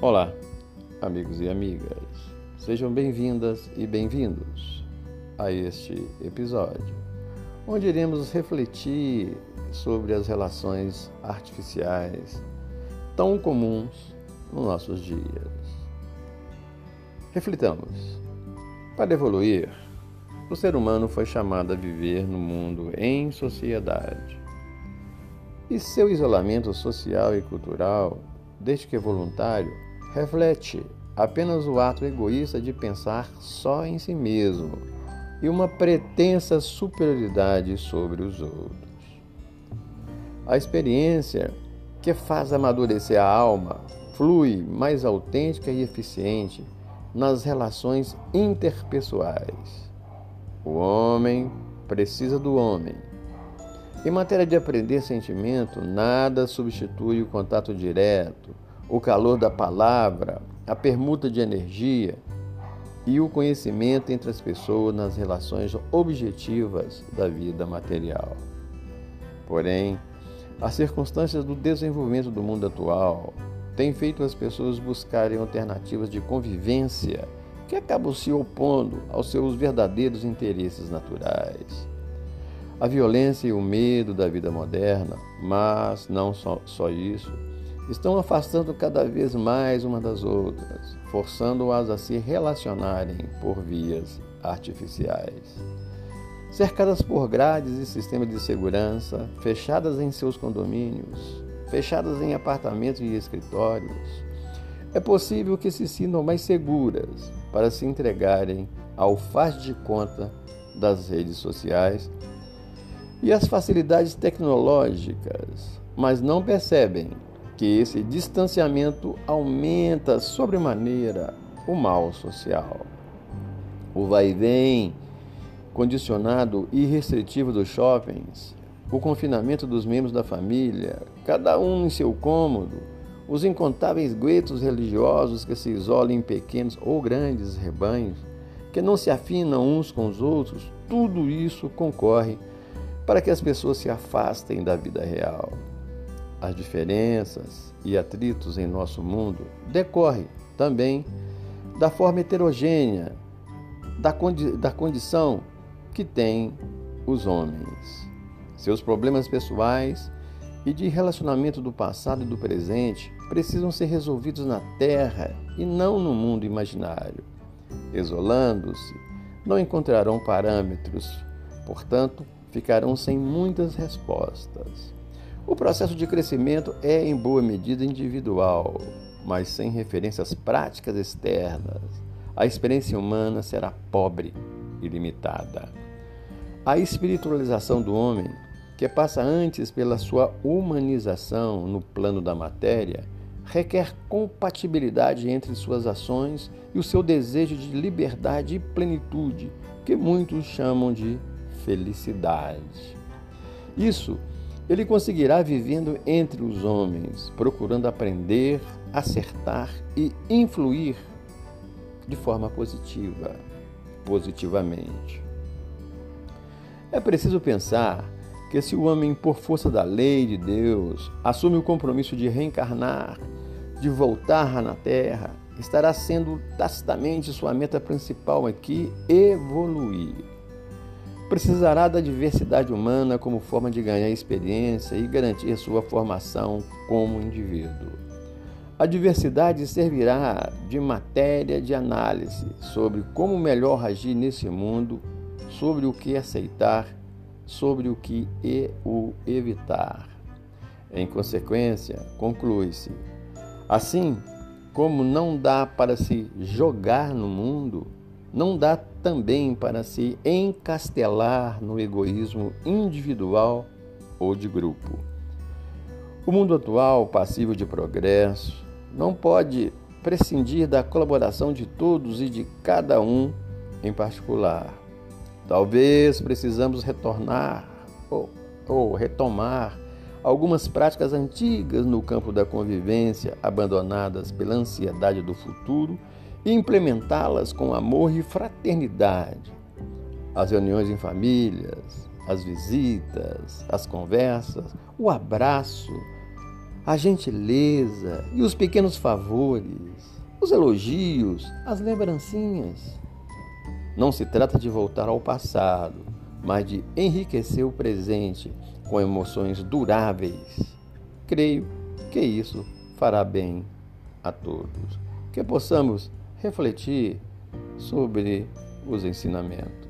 Olá, amigos e amigas. Sejam bem-vindas e bem-vindos a este episódio, onde iremos refletir sobre as relações artificiais tão comuns nos nossos dias. Reflitamos. Para evoluir, o ser humano foi chamado a viver no mundo em sociedade. E seu isolamento social e cultural, desde que voluntário, reflete apenas o ato egoísta de pensar só em si mesmo e uma pretensa superioridade sobre os outros. A experiência que faz amadurecer a alma flui mais autêntica e eficiente nas relações interpessoais. O homem precisa do homem. Em matéria de aprender sentimento, nada substitui o contato direto, o calor da palavra, a permuta de energia e o conhecimento entre as pessoas nas relações objetivas da vida material. Porém, as circunstâncias do desenvolvimento do mundo atual têm feito as pessoas buscarem alternativas de convivência que acabam se opondo aos seus verdadeiros interesses naturais. A violência e o medo da vida moderna, mas não só, só isso, estão afastando cada vez mais uma das outras, forçando-as a se relacionarem por vias artificiais. Cercadas por grades e sistemas de segurança, fechadas em seus condomínios, fechadas em apartamentos e escritórios, é possível que se sintam mais seguras para se entregarem ao faz de conta das redes sociais e as facilidades tecnológicas, mas não percebem que esse distanciamento aumenta sobremaneira o mal social. O vai e vem condicionado e restritivo dos shoppings, o confinamento dos membros da família, cada um em seu cômodo, os incontáveis guetos religiosos que se isolam em pequenos ou grandes rebanhos, que não se afinam uns com os outros, tudo isso concorre para que as pessoas se afastem da vida real. As diferenças e atritos em nosso mundo decorrem também da forma heterogênea da, condi da condição que têm os homens. Seus problemas pessoais e de relacionamento do passado e do presente precisam ser resolvidos na Terra e não no mundo imaginário. Isolando-se, não encontrarão parâmetros, portanto, ficarão sem muitas respostas. O processo de crescimento é, em boa medida, individual, mas sem referências práticas externas. A experiência humana será pobre e limitada. A espiritualização do homem, que passa antes pela sua humanização no plano da matéria, requer compatibilidade entre suas ações e o seu desejo de liberdade e plenitude, que muitos chamam de felicidade. Isso ele conseguirá vivendo entre os homens, procurando aprender, acertar e influir de forma positiva, positivamente. É preciso pensar que se o homem, por força da lei de Deus, assume o compromisso de reencarnar de voltar na Terra, estará sendo tacitamente sua meta principal aqui evoluir. Precisará da diversidade humana como forma de ganhar experiência e garantir sua formação como indivíduo. A diversidade servirá de matéria de análise sobre como melhor agir nesse mundo, sobre o que aceitar, sobre o que e o evitar. Em consequência, conclui-se Assim como não dá para se jogar no mundo, não dá também para se encastelar no egoísmo individual ou de grupo. O mundo atual, passivo de progresso, não pode prescindir da colaboração de todos e de cada um em particular. Talvez precisamos retornar ou, ou retomar algumas práticas antigas no campo da convivência, abandonadas pela ansiedade do futuro, e implementá-las com amor e fraternidade. As reuniões em famílias, as visitas, as conversas, o abraço, a gentileza e os pequenos favores, os elogios, as lembrancinhas. Não se trata de voltar ao passado, mas de enriquecer o presente com emoções duráveis. Creio que isso fará bem a todos. Que possamos refletir sobre os ensinamentos.